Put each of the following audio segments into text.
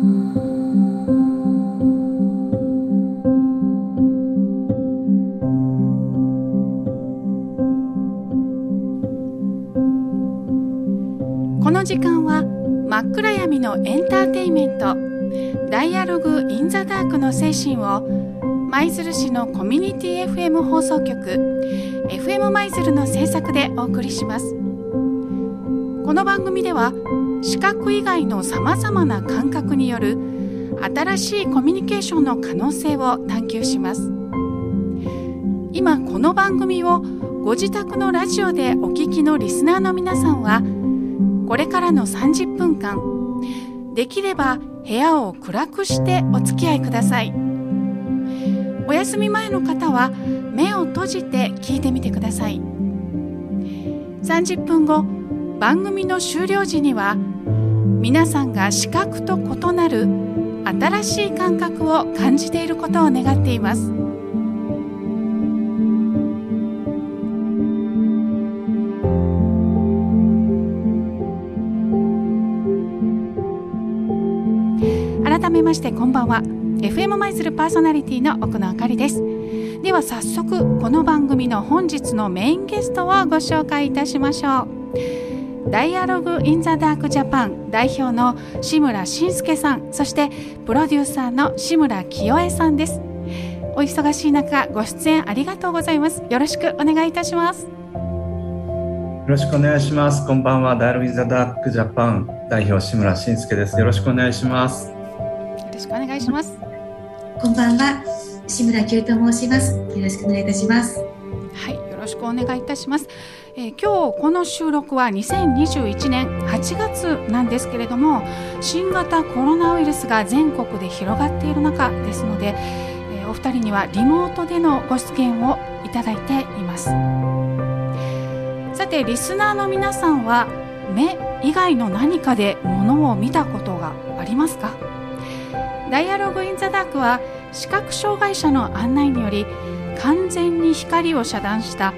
この時間は真っ暗闇のエンターテインメント。ダイアログ・イン・ザ・ダークの精神を舞鶴市のコミュニティ FM 放送局 FM 舞鶴の制作でお送りします。この番組では視覚以外のさまざまな感覚による新しいコミュニケーションの可能性を探求します。今この番組をご自宅のラジオでお聞きのリスナーの皆さんはこれからの30分間できれば部屋を暗くしてお付き合いください。お休み前の方は目を閉じて聞いてみてください。30分後番組の終了時には皆さんが視覚と異なる新しい感覚を感じていることを願っています。改めましてこんばんは。FM 舞鶴パーソナリティの奥野あかりです。では早速この番組の本日のメインゲストをご紹介いたしましょう。ダイアログ・イン・ザ・ダーク・ジャパン代表の志村慎介さんそしてプロデューサーの志村清江さんです。お忙しい中ご出演ありがとうございます。よろしくお願いいたします。よろしくお願いします。こんばんは。ダイアログ・イン・ザ・ダーク・ジャパン代表志村慎介です。よろしくお願いします。よろしくお願いします。こんばんは。志村清と申します。よろしくお願いいたします。はいよろしくお願いいたしますえー、今日この収録は2021年8月なんですけれども新型コロナウイルスが全国で広がっている中ですので、えー、お二人にはリモートでのご出演をいただいています。さてリスナーの皆さんは目以外の何かで物を見たことがありますか？ダイアログ・イン・ザ・ダークは視覚障害者の案内により完全に光を遮断した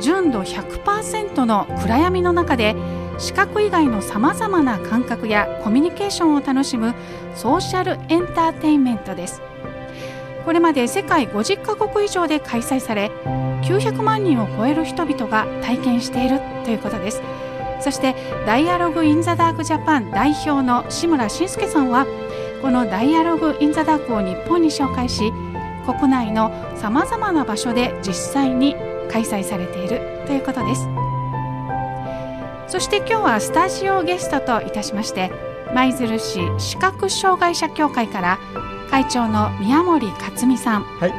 純度100%の暗闇の中で視覚以外のさまざまな感覚やコミュニケーションを楽しむソーシャルエンターテインメントです。これまで世界50カ国以上で開催され900万人を超える人々が体験しているということです。そしてダイアログ・イン・ザ・ダーク・ジャパン代表の志村慎介さんはこのダイアログ・イン・ザ・ダークを日本に紹介し国内のさまざまな場所で実際に開催されているということです。そして今日はスタジオゲストといたしまして舞鶴市視覚障害者協会から会長の宮森克美さん、はい、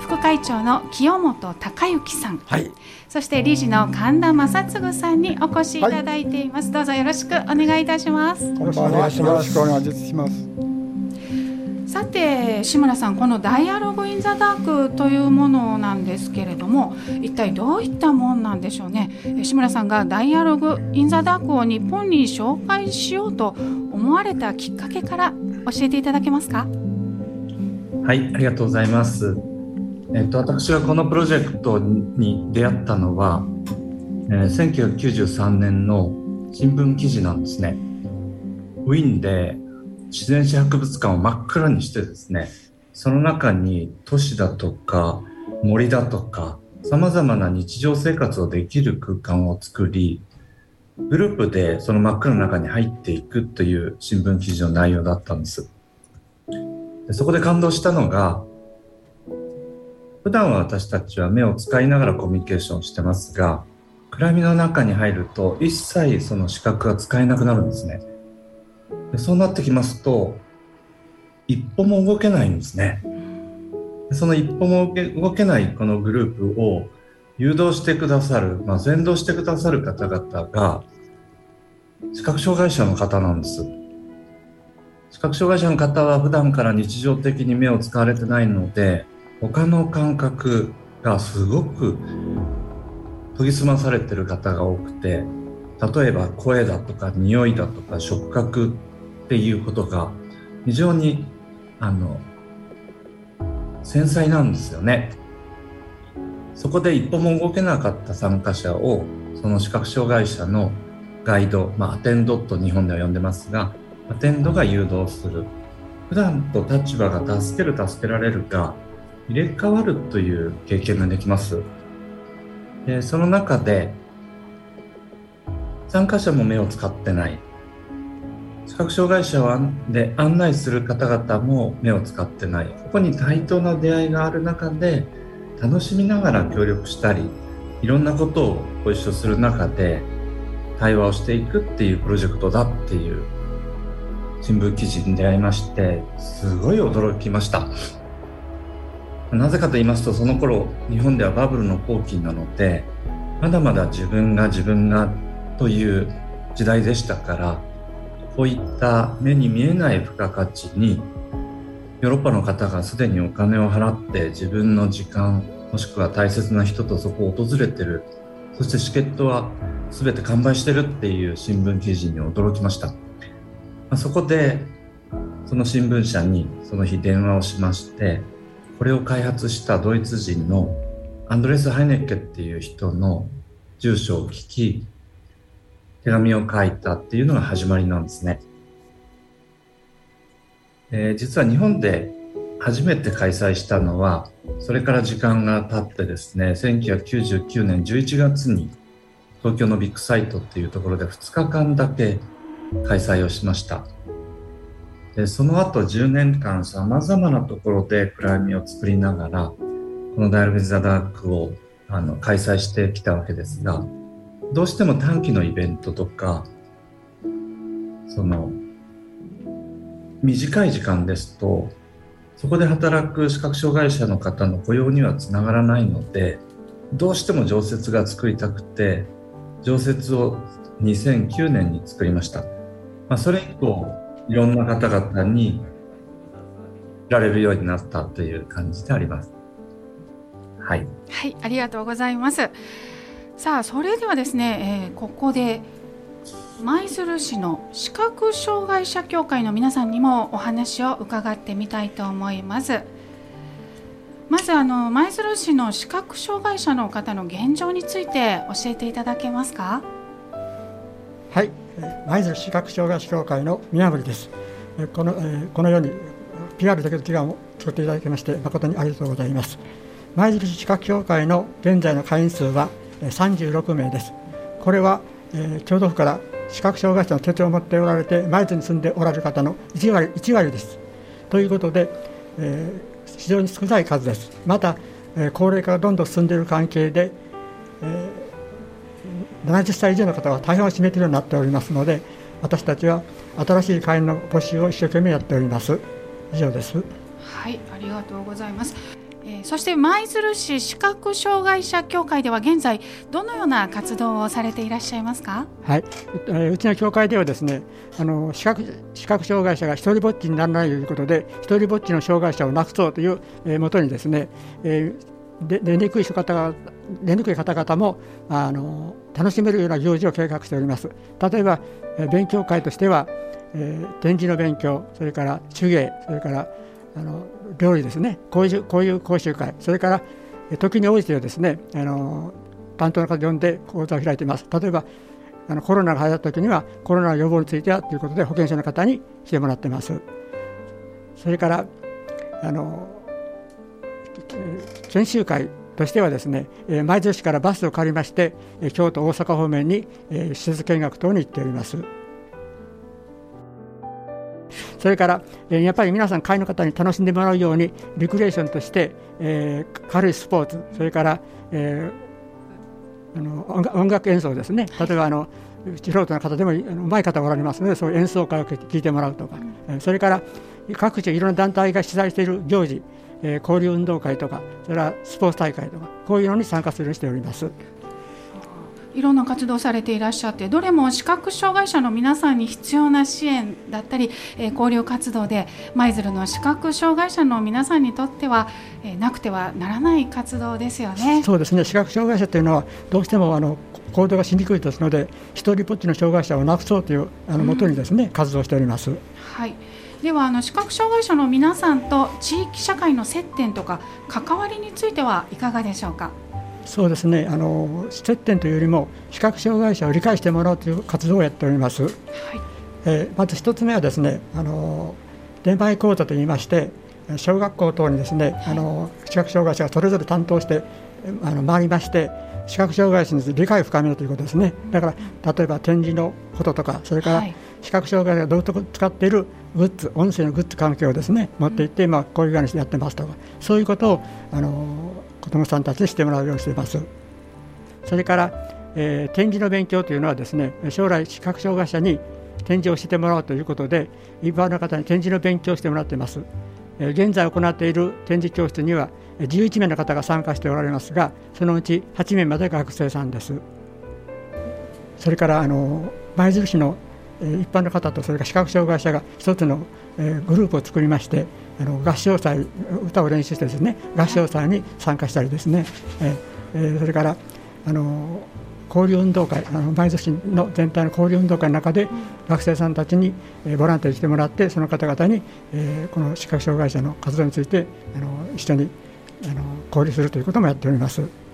副会長の清本孝之さん、はい、そして理事の神田正嗣さんにお越しいただいています、はい、どうぞよろしくお願いいたします。よろしくお願いしますさて志村さんこの「ダイアログ・イン・ザ・ダーク」というものなんですけれども一体どういったもんなんでしょうね？志村さんが「ダイアログ・イン・ザ・ダーク」を日本に紹介しようと思われたきっかけから教えていただけますか？はいありがとうございます。えっと、私がこのプロジェクトに出会ったのは、えー、1993年の新聞記事なんですね。ウィーンで自然史博物館を真っ暗にしてですねその中に都市だとか森だとかさまざまな日常生活をできる空間を作りグループでその真っ暗の中に入っていくという新聞記事の内容だったんです。でそこで感動したのが普段は私たちは目を使いながらコミュニケーションしてますが暗闇の中に入ると一切その視覚が使えなくなるんですね。でそうなってきますと一歩も動けないんですね。その一歩も動けないこのグループを誘導してくださる、まあ、先導してくださる方々が視覚障害者の方なんです。視覚障害者の方は普段から日常的に目を使われてないので他の感覚がすごく研ぎ澄まされてる方が多くて例えば声だとか匂いだとか触覚っていうことが非常にあの繊細なんですよね。そこで一歩も動けなかった参加者をその視覚障害者のガイド、まあ、アテンドと日本では呼んでますがアテンドが誘導する。普段と立場が助ける助けられるが入れ替わるという経験ができます。でその中で参加者も目を使ってない。視覚障害者をで案内する方々も目を使ってない。ここに対等な出会いがある中で楽しみながら協力したりいろんなことをご一緒する中で対話をしていくっていうプロジェクトだっていう新聞記事に出会いましてすごい驚きました。なぜかと言いますとその頃日本ではバブルの後期なのでまだまだ自分が自分がという時代でしたからこういった目に見えない付加価値にヨーロッパの方がすでにお金を払って自分の時間もしくは大切な人とそこを訪れてる。そしてチケットは全て完売してるっていう新聞記事に驚きました、ま、そこでその新聞社にその日電話をしましてこれを開発したドイツ人のアンドレス・ハイネッケっていう人の住所を聞き手紙を書いたっていうのが始まりなんですね。えー、実は日本で初めて開催したのはそれから時間が経ってですね1999年11月に東京のビッグサイトっていうところで2日間だけ開催をしましたでその後10年間さまざまなところで暗闇を作りながらこの「ダイアログ・ザ・ダークを」あの開催してきたわけですがどうしても短期のイベントとかその短い時間ですとそこで働く視覚障害者の方の雇用にはつながらないのでどうしても常設が作りたくて常設を2009年に作りました、まあ、それ以降いろんな方々にられるようになったという感じであります。はい、はい、ありがとうございます。さあそれではですね、えー、ここで舞鶴市の視覚障害者協会の皆さんにもお話を伺ってみたいと思います。まずあの舞鶴市の視覚障害者の方の現状について教えていただけますか？はい。舞鶴視覚障害者協会の宮森です。このこのように PR だけの祈願を作っていただきまして誠にありがとうございます。舞鶴市視覚協会の現在の会員数は36名ですこれは、えー、京都府から視覚障害者の手帳を持っておられて舞鶴に住んでおられる方の1割 ,1 割です。ということで、えー、非常に少ない数です。また、えー、高齢化がどんどん進んでいる関係で、えー、70歳以上の方は大半を占めているようになっておりますので私たちは新しい会員の募集を一生懸命やっております。以上です。はいありがとうございます。えー、そして舞鶴市視覚障害者協会では現在どのような活動をされていらっしゃいますか？はい、えー、うちの協会ではですね、あの視覚視覚障害者が一人ぼっちにならないということで、一人ぼっちの障害者をなくそうという、えー、もとにですね、えー、で出にくい方が出にくい方々もあの楽しめるような行事を計画しております。例えば、えー、勉強会としては、えー、展示の勉強、それから手芸、それからあの料理ですね。こういうこういう講習会。それから時に応じてはですねあの担当の方呼んで講座を開いています。例えばあのコロナが流行った時にはコロナ予防についてはということで保健所の方に来てもらってます。それからあの研修会としてはですね舞鶴市からバスを借りまして京都大阪方面に施設見学等に行っております。それから、えやっぱり皆さん会員の方に楽しんでもらうようにリクレーションとして、えー、軽いスポーツそれから、えー、あの音楽演奏ですね。例えばあの素人の方でもうまい方がおられますのでそういう演奏会を聞いてもらうとか、うん、それから各地いろんな団体が主催している行事、えー、交流運動会とかそれからスポーツ大会とかこういうのに参加するようにしております。いろんな活動されていらっしゃってどれも視覚障害者の皆さんに必要な支援だったり、えー、交流活動で舞鶴の視覚障害者の皆さんにとっては、えー、なくてはならない活動ですよね。そうですね視覚障害者というのはどうしてもあの行動がしにくいですので一人ぼっちの障害者をなくそうというあのもとにですね、うん、活動しております。はいではあの視覚障害者の皆さんと地域社会の接点とか関わりについてはいかがでしょうか？そうですね。あの接点というよりも視覚障害者を理解してもらうという活動をやっております、はい。えー、まず一つ目はですねあの出前講座といいまして小学校等にですねあの視覚障害者がそれぞれ担当してあの回りまして視覚障害者に理解を深めるということですね。だから例えば展示のこととかそれから視覚障害者がどうと使っているグッズ音声のグッズ関係をですね持っていって、まあ、こういうふうにしてやってますとかそういうことをあの子どもさんたちにしてもらうようにしています。それから、えー、展示の勉強というのはですね将来視覚障害者に展示をしてもらおうということで一般の方に展示の勉強をしてもらっています。えー、現在行っている展示教室には11名の方が参加しておられますがそのうち8名まで学生さんです。それからあの舞鶴市の一般の方とそれから視覚障害者が一つのグループを作りましてあの合唱祭歌を練習してですね合唱祭に参加したりですね、えそれからあの交流運動会あの舞鶴市の全体の交流運動会の中で学生さんたちに、えボランティアに来てもらってその方々に、えこの視覚障害者の活動についてあの一緒にあの交流するということもやっております。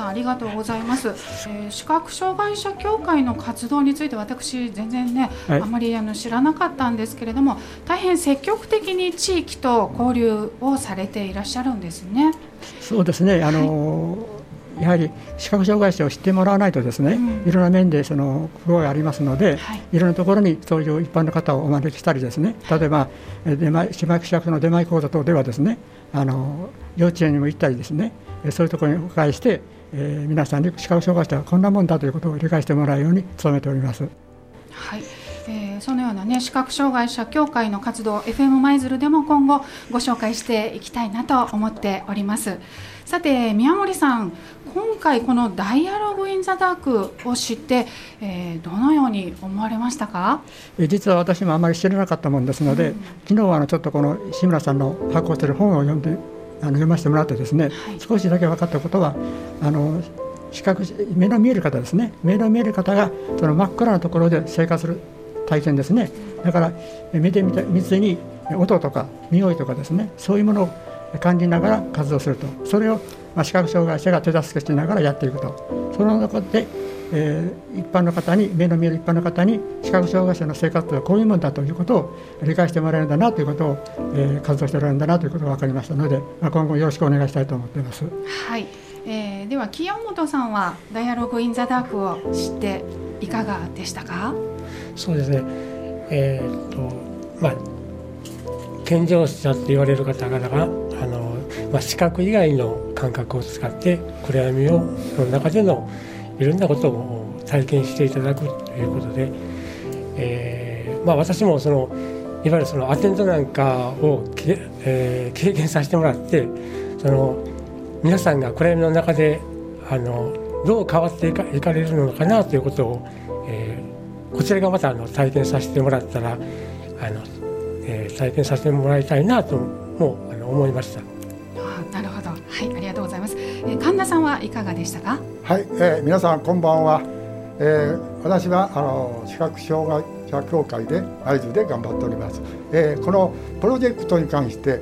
さんありがとうございます、えー、視覚障害者協会の活動について私全然ね、はい、あまりあの知らなかったんですけれども大変積極的に地域と交流をされていらっしゃるんですね。そうですね。あの、はい。やはり視覚障害者を知ってもらわないとですね、うん、いろんな面でその不合がありますので、はい、いろんなところにそういう一般の方をお招きしたりですね。例えば出前島市役所の出前講座等ではですねあの幼稚園にも行ったりですねそういうところにお伺いして、えー、皆さんに視覚障害者はこんなもんだということを理解してもらうように努めております。はい。えー、そのような、ね、視覚障害者協会の活動 FM 舞鶴でも今後ご紹介していきたいなと思っております。さて宮森さん今回この「ダイアログ・イン・ザ・ダーク」を知って、えー、どのように思われましたか？実は私もあまり知らなかったもんですので、うん、昨日はあのちょっとこの志村さんの発行している本を読んであの読ませてもらってですね、はい、少しだけ分かったことはあの視覚目の見える方ですね。目の見える方がその真っ暗なところで生活する体験ですね。だから目で見た見ずに音とか匂いとかですねそういうものを感じながら活動すると。それを、まあ、視覚障害者が手助けしながらやっていくと。その中で、えー、一般の方に目の見える一般の方に視覚障害者の生活とはこういうものだということを理解してもらえるんだなということを、えー、活動しておられるんだなということが分かりましたので、まあ、今後よろしくお願いしたいと思っています。はい。えー、では清本さんは「ダイアログ・イン・ザ・ダーク」を知っていかがでしたか？そうですね。えー、っとまあ健常者って言われる方々があの、まあ、視覚以外の感覚を使って暗闇をその中でのいろんなことを体験していただくということで、えーまあ、私もそのいわゆるそのアテンドなんかをけ、えー、経験させてもらってその皆さんが暗闇の中であのどう変わっていかいかれるのかなということを、えー、こちらがまたあの体験させてもらったらあの、えー、体験させてもらいたいなともあの思いました。なるほど、はい、ありがとうございます。えー、神田さんはいかがでしたか？はい、えー、皆さんこんばんは。えー、私はあの視覚障害者協会で合図で頑張っております。えー、このプロジェクトに関して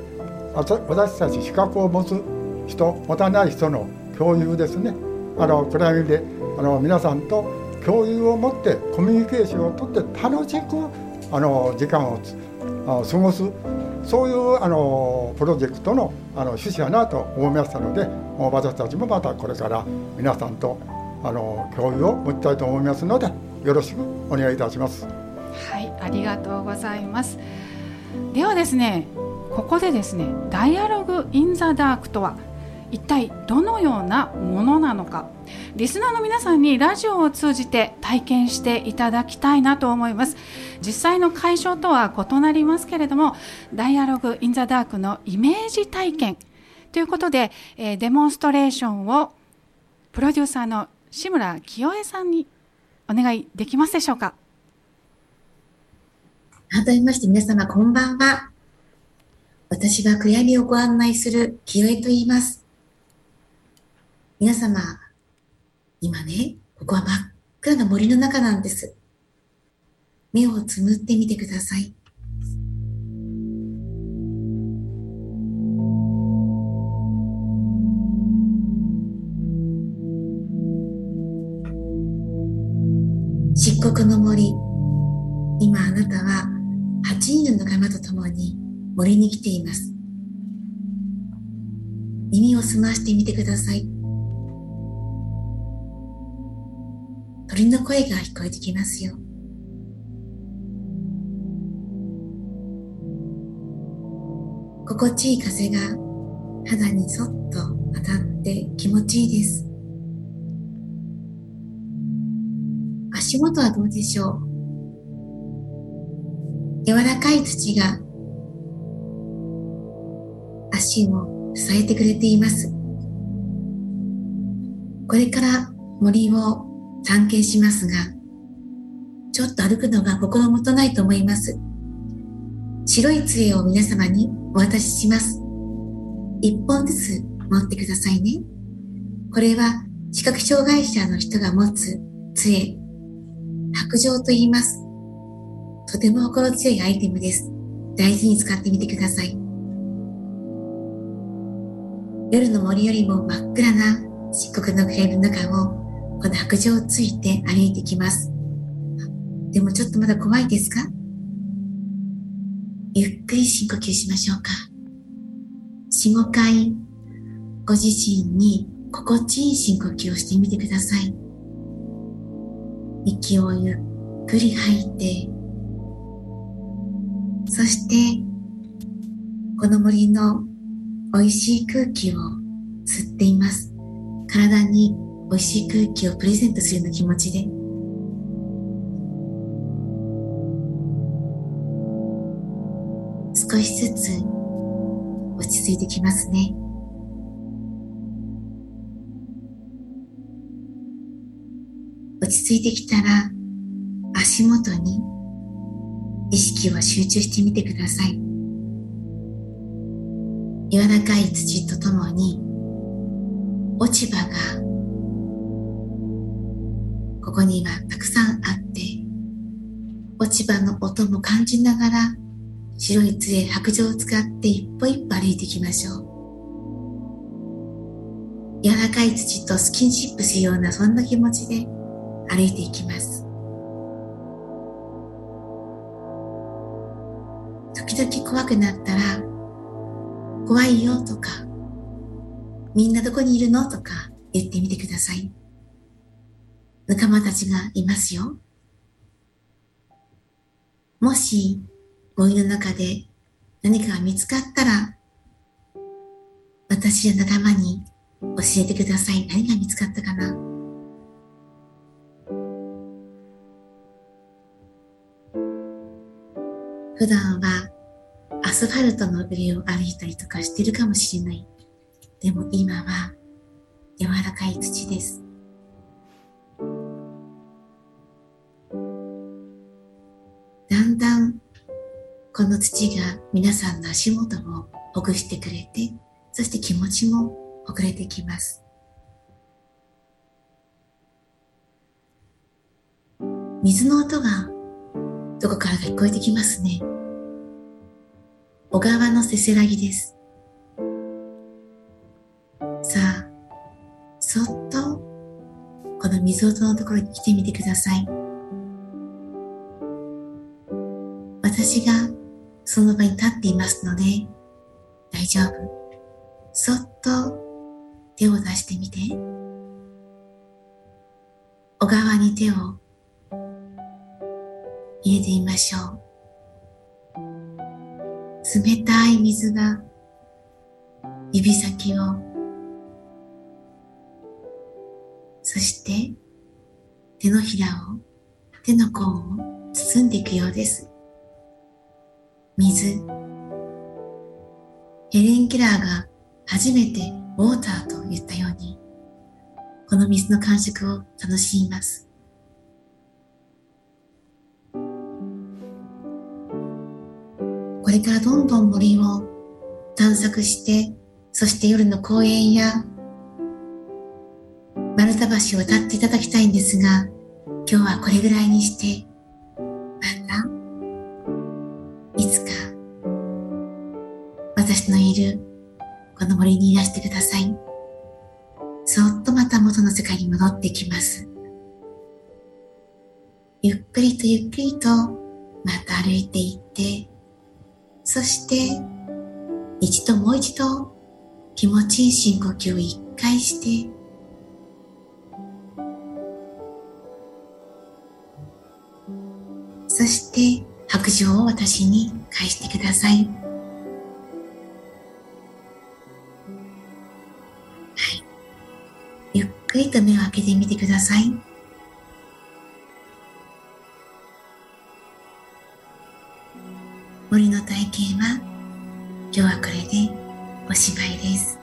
私たち資格を持つ人持たない人の共有ですねあの暗闇であの皆さんと共有を持ってコミュニケーションをとって楽しくあの時間を過ごすそういうあのプロジェクトのあの趣旨やなと思いましたので私たちもまたこれから皆さんとあの共有を持ちたいと思いますのでよろしくお願いいたします。はいありがとうございますではですねここでですね「ダイアログ・イン・ザ・ダーク」とは一体どのようなものなのか。リスナーの皆さんにラジオを通じて体験していただきたいなと思います。実際の会場とは異なりますけれどもダイアログ・イン・ザ・ダークのイメージ体験。ということで、え、デモンストレーションをプロデューサーの志村清江さんにお願いできますでしょうか。改めまして皆様こんばんは。私は暗闇をご案内する清江と言います。皆様、今ね、ここは真っ暗な森の中なんです。目をつむってみてください。漆黒の森、今あなたは8人の仲間と共に森に来ています。耳を澄ましてみてください。鳥の声が聞こえてきますよ。心地いい風が肌にそっと当たって気持ちいいです。足元はどうでしょう？柔らかい土が足を支えてくれています。これから森を探検しますが、ちょっと歩くのが心もとないと思います。白い杖を皆様にお渡しします。一本ずつ持ってくださいね。これは視覚障害者の人が持つ杖、白状と言います。とても心強いアイテムです。大事に使ってみてください。夜の森よりも真っ暗な漆黒の暗闇の中をこの白状をついて歩いてきます。でもちょっとまだ怖いですか？ゆっくり深呼吸しましょうか。4、5回、ご自身に心地いい深呼吸をしてみてください。息をゆっくり吐いて、そして、この森の美味しい空気を吸っています。体に美味しい空気をプレゼントするような気持ちで少しずつ落ち着いてきますね。落ち着いてきたら足元に意識を集中してみてください。柔らかい土とともに落ち葉がここにはたくさんあって落ち葉の音も感じながら白い杖、白状を使って一歩一歩歩いていきましょう。柔らかい土とスキンシップするようなそんな気持ちで歩いていきます。時々怖くなったら、怖いよとか、みんなどこにいるのとか言ってみてください。仲間たちがいますよ。もし森の中で何かが見つかったら、私や仲間に教えてください。何が見つかったかな？普段はアスファルトの上を歩いたりとかしてるかもしれない。でも今は柔らかい土です。この土が皆さんの足元をほぐしてくれて、そして気持ちもほぐれてきます。水の音がどこからか聞こえてきますね。小川のせせらぎです。さあ、そっとこの水音のところに来てみてください。私がその場に立っていますので、大丈夫。そっと手を出してみて。小川に手を入れてみましょう。冷たい水が指先をそして手のひらを手の甲を包んでいくようです。水。ヘレン・ケラーが初めてウォーターと言ったように、この水の感触を楽しみます。これからどんどん森を探索して、そして夜の公園や丸太橋を渡っていただきたいんですが、今日はこれぐらいにして、私のいるこの森にいらしてください。そっとまた元の世界に戻ってきます。ゆっくりとゆっくりとまた歩いていって、そして一度もう一度気持ちいい深呼吸を一回して、そして白状を私に返してください。くりと目を開けてみてください。森の体験は今日はこれでおしまいです。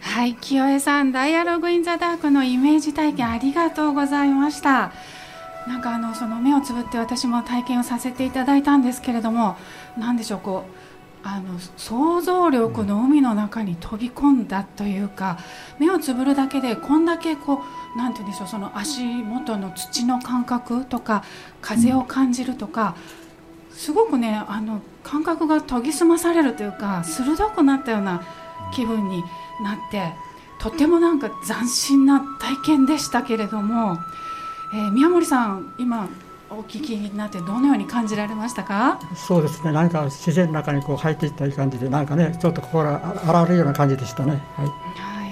はい、清江さん、ダイアログインザダークのイメージ体験ありがとうございました。なんかあのその目をつぶって私も体験をさせていただいたんですけれども、なんでしょうこうあの想像力の海の中に飛び込んだというか、目をつぶるだけでこんだけこうなんて言うんでしょうその足元の土の感覚とか風を感じるとか。すごくねあの感覚が研ぎ澄まされるというか鋭くなったような気分になってとてもなんか斬新な体験でしたけれども、えー宮森さん今お聞きになってどのように感じられましたか？そうですね。何か自然の中にこう入っていった感じでなんかねちょっと心が洗われるような感じでしたね。はい。はい、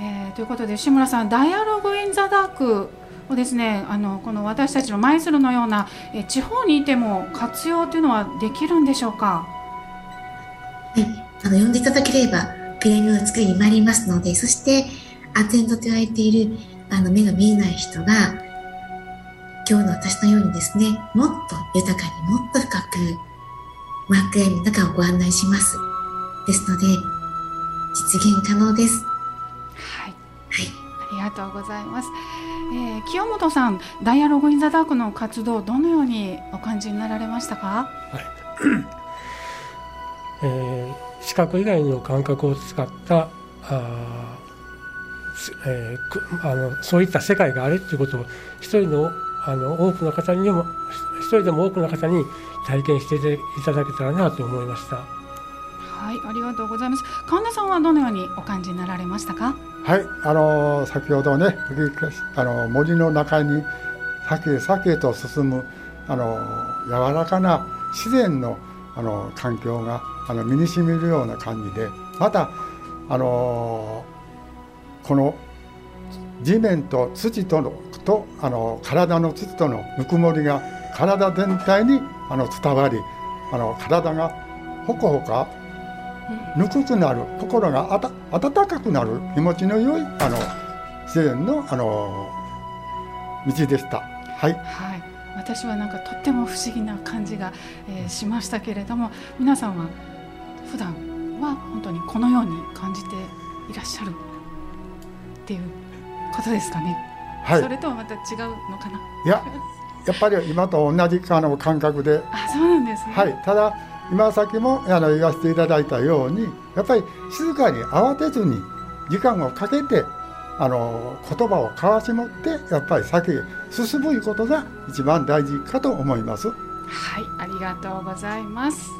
えーということで志村さん「ダイアログ・イン・ザ・ダーク」をですねあのこの私たちの舞鶴のような、えー地方にいても活用というのはできるんでしょうか？はい、あの呼んでいただければピラミを作りに参りますので、そしてアテンドと言われているあの目が見えない人が今日の私のようにですね、もっと豊かにもっと深くワークエイムの中をご案内します。ですので実現可能です。はいはい。ありがとうございます。えー清本さん、ダイアログインザダークの活動どのようにお感じになられましたか？えー視覚以外の感覚を使ったあえーくあのそういった世界があるということを一人のあの多くの方にも一人でも多くの方に体験していただけたらなと思いました。はい、ありがとうございます。神田さんはどのようにお感じになられましたか？はい、あの先ほどね、あの森の中に先へ先へと進むあの柔らかな自然のあの環境があの身に染みるような感じで、またあのこの地面と土とのとあの体の土とのぬくもりが体全体にあの伝わり、あの体がほこほかぬくくなる心があた温かくなる気持ちの良いあの自然のあの道でした。はい、はい、私はなんかとっても不思議な感じが、えーしましたけれども、皆さんは普段は本当にこのように感じていらっしゃるっていうことですかね。はいそれとはまた違うのかな？いややっぱり今と同じあの感覚で、あ、そうなんですね。はい、ただ今先もあの言わせていただいたようにやっぱり静かに慌てずに時間をかけてあの言葉を交わし持ってやっぱり先へ進むことが一番大事かと思います。はい、ありがとうございます。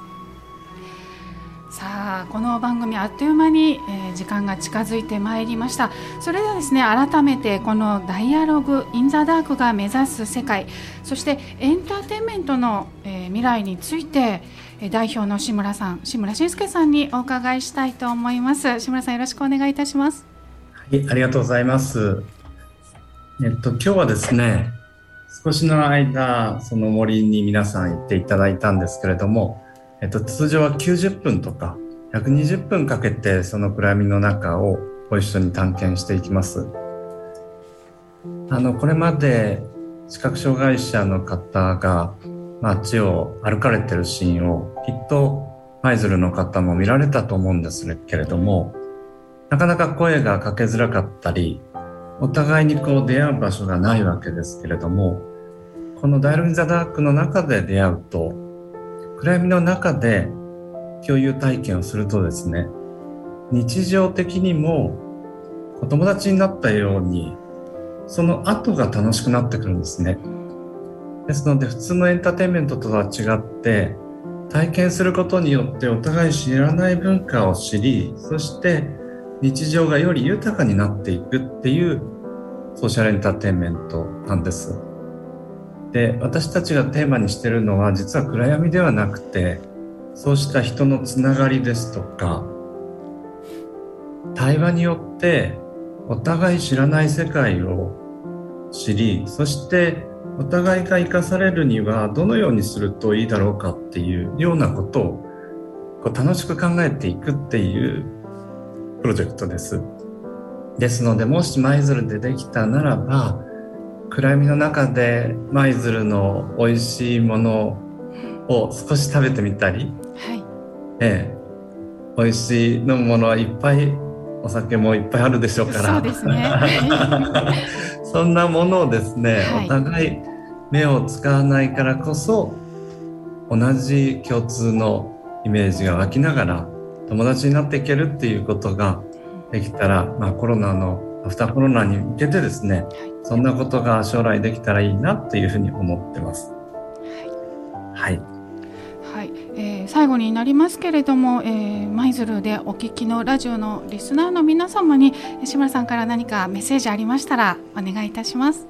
さあこの番組あっという間に、えー時間が近づいてまいりました。それではですね改めてこの「ダイアログ・イン・ザ・ダーク」が目指す世界そしてエンターテインメントの、えー未来についてえ代表の志村さん志村慎介さんにお伺いしたいと思います。志村さんよろしくお願いいたします。はい、ありがとうございます。えっと、今日はですね、少しの間、その森に皆さん行っていただいたんですけれども、えっと、通常は90分とか120分かけてその暗闇の中をご一緒に探検していきます。あの、これまで視覚障害者の方が街を歩かれてるシーンをきっと舞鶴の方も見られたと思うんですけれども、なかなか声がかけづらかったり、お互いにこう出会う場所がないわけですけれども、このダイログ・イン・ザ・ダークの中で出会うと、暗闇の中で共有体験をするとですね、日常的にもお友達になったように、その後が楽しくなってくるんですね。ですので普通のエンターテインメントとは違って、体験することによってお互い知らない文化を知り、そして日常がより豊かになっていくっていうソーシャルエンターテインメントなんです。で私たちがテーマにしてるのは実は暗闇ではなくてそうした人のつながりですとか対話によってお互い知らない世界を知りそしてお互いが生かされるにはどのようにするといいだろうかっていうようなことをこう楽しく考えていくっていうプロジェクトです。ですのでもし舞鶴でできたならば暗闇の中で舞鶴の美味しいものを少し食べてみたり、はい。ええ、美味しい飲むものはいっぱいお酒もいっぱいあるでしょうから。そうですね。そんなものをですね、はい、お互い目を使わないからこそ同じ共通のイメージが湧きながら友達になっていけるっていうことができたら、まあ、コロナのアフターコロナに向けてですね、そんなことが将来できたらいいなっていうふうに思ってます。はい、はい、えー、最後になりますけれども、えー、舞鶴でお聞きのラジオのリスナーの皆様に志村さんから何かメッセージありましたらお願いいたします。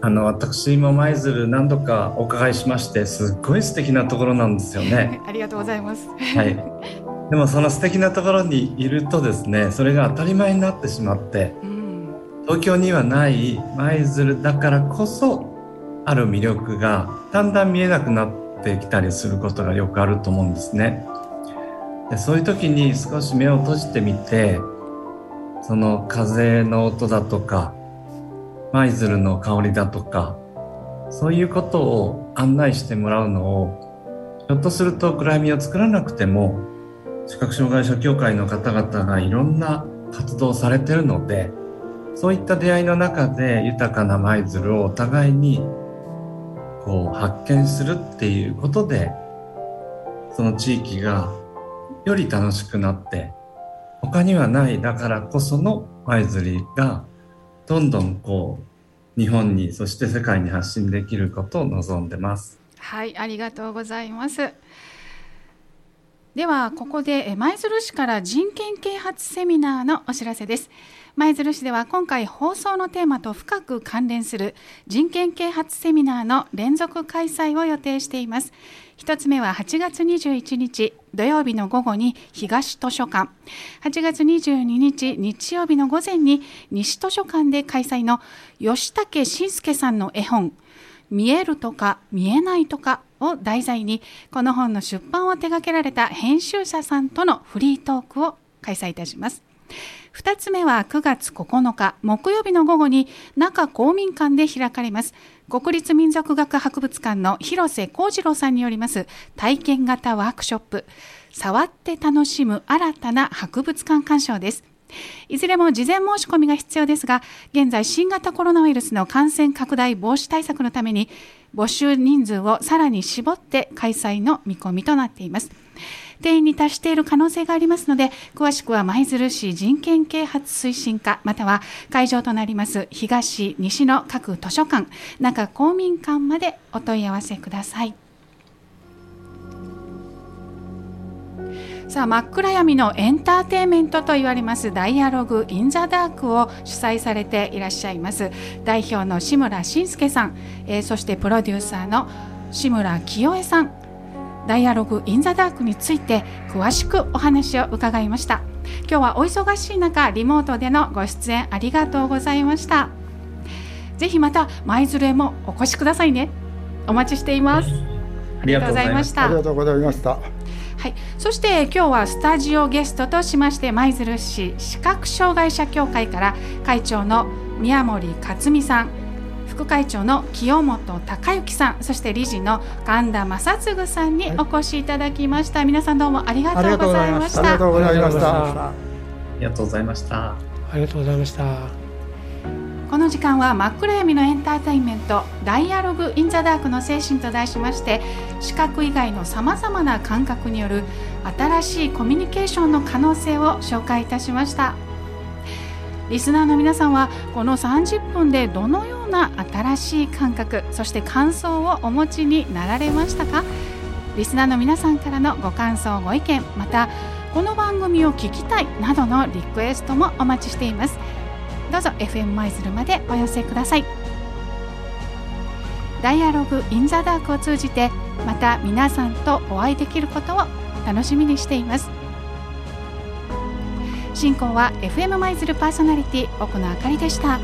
あの私も舞鶴何度かお伺いしましてすっごい素敵なところなんですよね。ありがとうございます。はい。でもその素敵なところにいるとですねそれが当たり前になってしまって、うん、東京にはない舞鶴だからこそある魅力がだんだん見えなくなってきたりすることがよくあると思うんですね。でそういう時に少し目を閉じてみてその風の音だとか舞鶴の香りだとかそういうことを案内してもらうのをひょっとすると暗闇を作らなくても視覚障害者協会の方々がいろんな活動をされてるのでそういった出会いの中で豊かな舞鶴をお互いにこう発見するっていうことでその地域がより楽しくなって他にはないだからこその舞鶴がどんどんこう日本にそして世界に発信できることを望んでます。はいありがとうございます。ではここで舞鶴市から人権啓発セミナーのお知らせです。舞鶴市では今回放送のテーマと深く関連する人権啓発セミナーの連続開催を予定しています。1つ目は8月21日土曜日の午後に東図書館。8月22日日曜日の午前に西図書館で開催の吉武慎介さんの絵本。見えるとか見えないとかを題材にこの本の出版を手掛けられた編集者さんとのフリートークを開催いたします。2つ目は9月9日木曜日の午後に中公民館で開かれます国立民族学博物館の広瀬幸次郎さんによります体験型ワークショップ触って楽しむ新たな博物館鑑賞ですいずれも事前申し込みが必要ですが、現在新型コロナウイルスの感染拡大防止対策のために、募集人数をさらに絞って開催の見込みとなっています。定員に達している可能性がありますので、詳しくは舞鶴市人権啓発推進課、または会場となります東、西の各図書館、中公民館までお問い合わせください。さあ真っ暗闇のエンターテインメントと言われますダイアログ・イン・ザ・ダークを主催されていらっしゃいます。代表の志村慎介さん、えー、そしてプロデューサーの志村清江さん。ダイアログ・イン・ザ・ダークについて詳しくお話を伺いました。今日はお忙しい中リモートでのご出演ありがとうございました。ぜひまた舞鶴へもお越しくださいね。お待ちしています。ありがとうございました。ありがとうございましたはい、そして今日はスタジオゲストとしまして舞鶴市視覚障害者協会から会長の宮森克美さん副会長の清本孝之さんそして理事の神田正嗣さんにお越しいただきました、はい、皆さんどうもありがとうございました。ありがとうございました。ありがとうございました。ありがとうございましたこの時間は真っ暗闇のエンターテインメント「ダイアログ・イン・ザ・ダークの精神」と題しまして視覚以外のさまざまな感覚による新しいコミュニケーションの可能性を紹介いたしました。リスナーの皆さんはこの30分でどのような新しい感覚そして感想をお持ちになられましたか？リスナーの皆さんからのご感想ご意見またこの番組を聞きたいなどのリクエストもお待ちしています。どうぞ FM 舞鶴までお寄せくださいダイアログインザダークを通じてまた皆さんとお会いできることを楽しみにしています進行は FM 舞鶴パーソナリティ奥野あかりでした。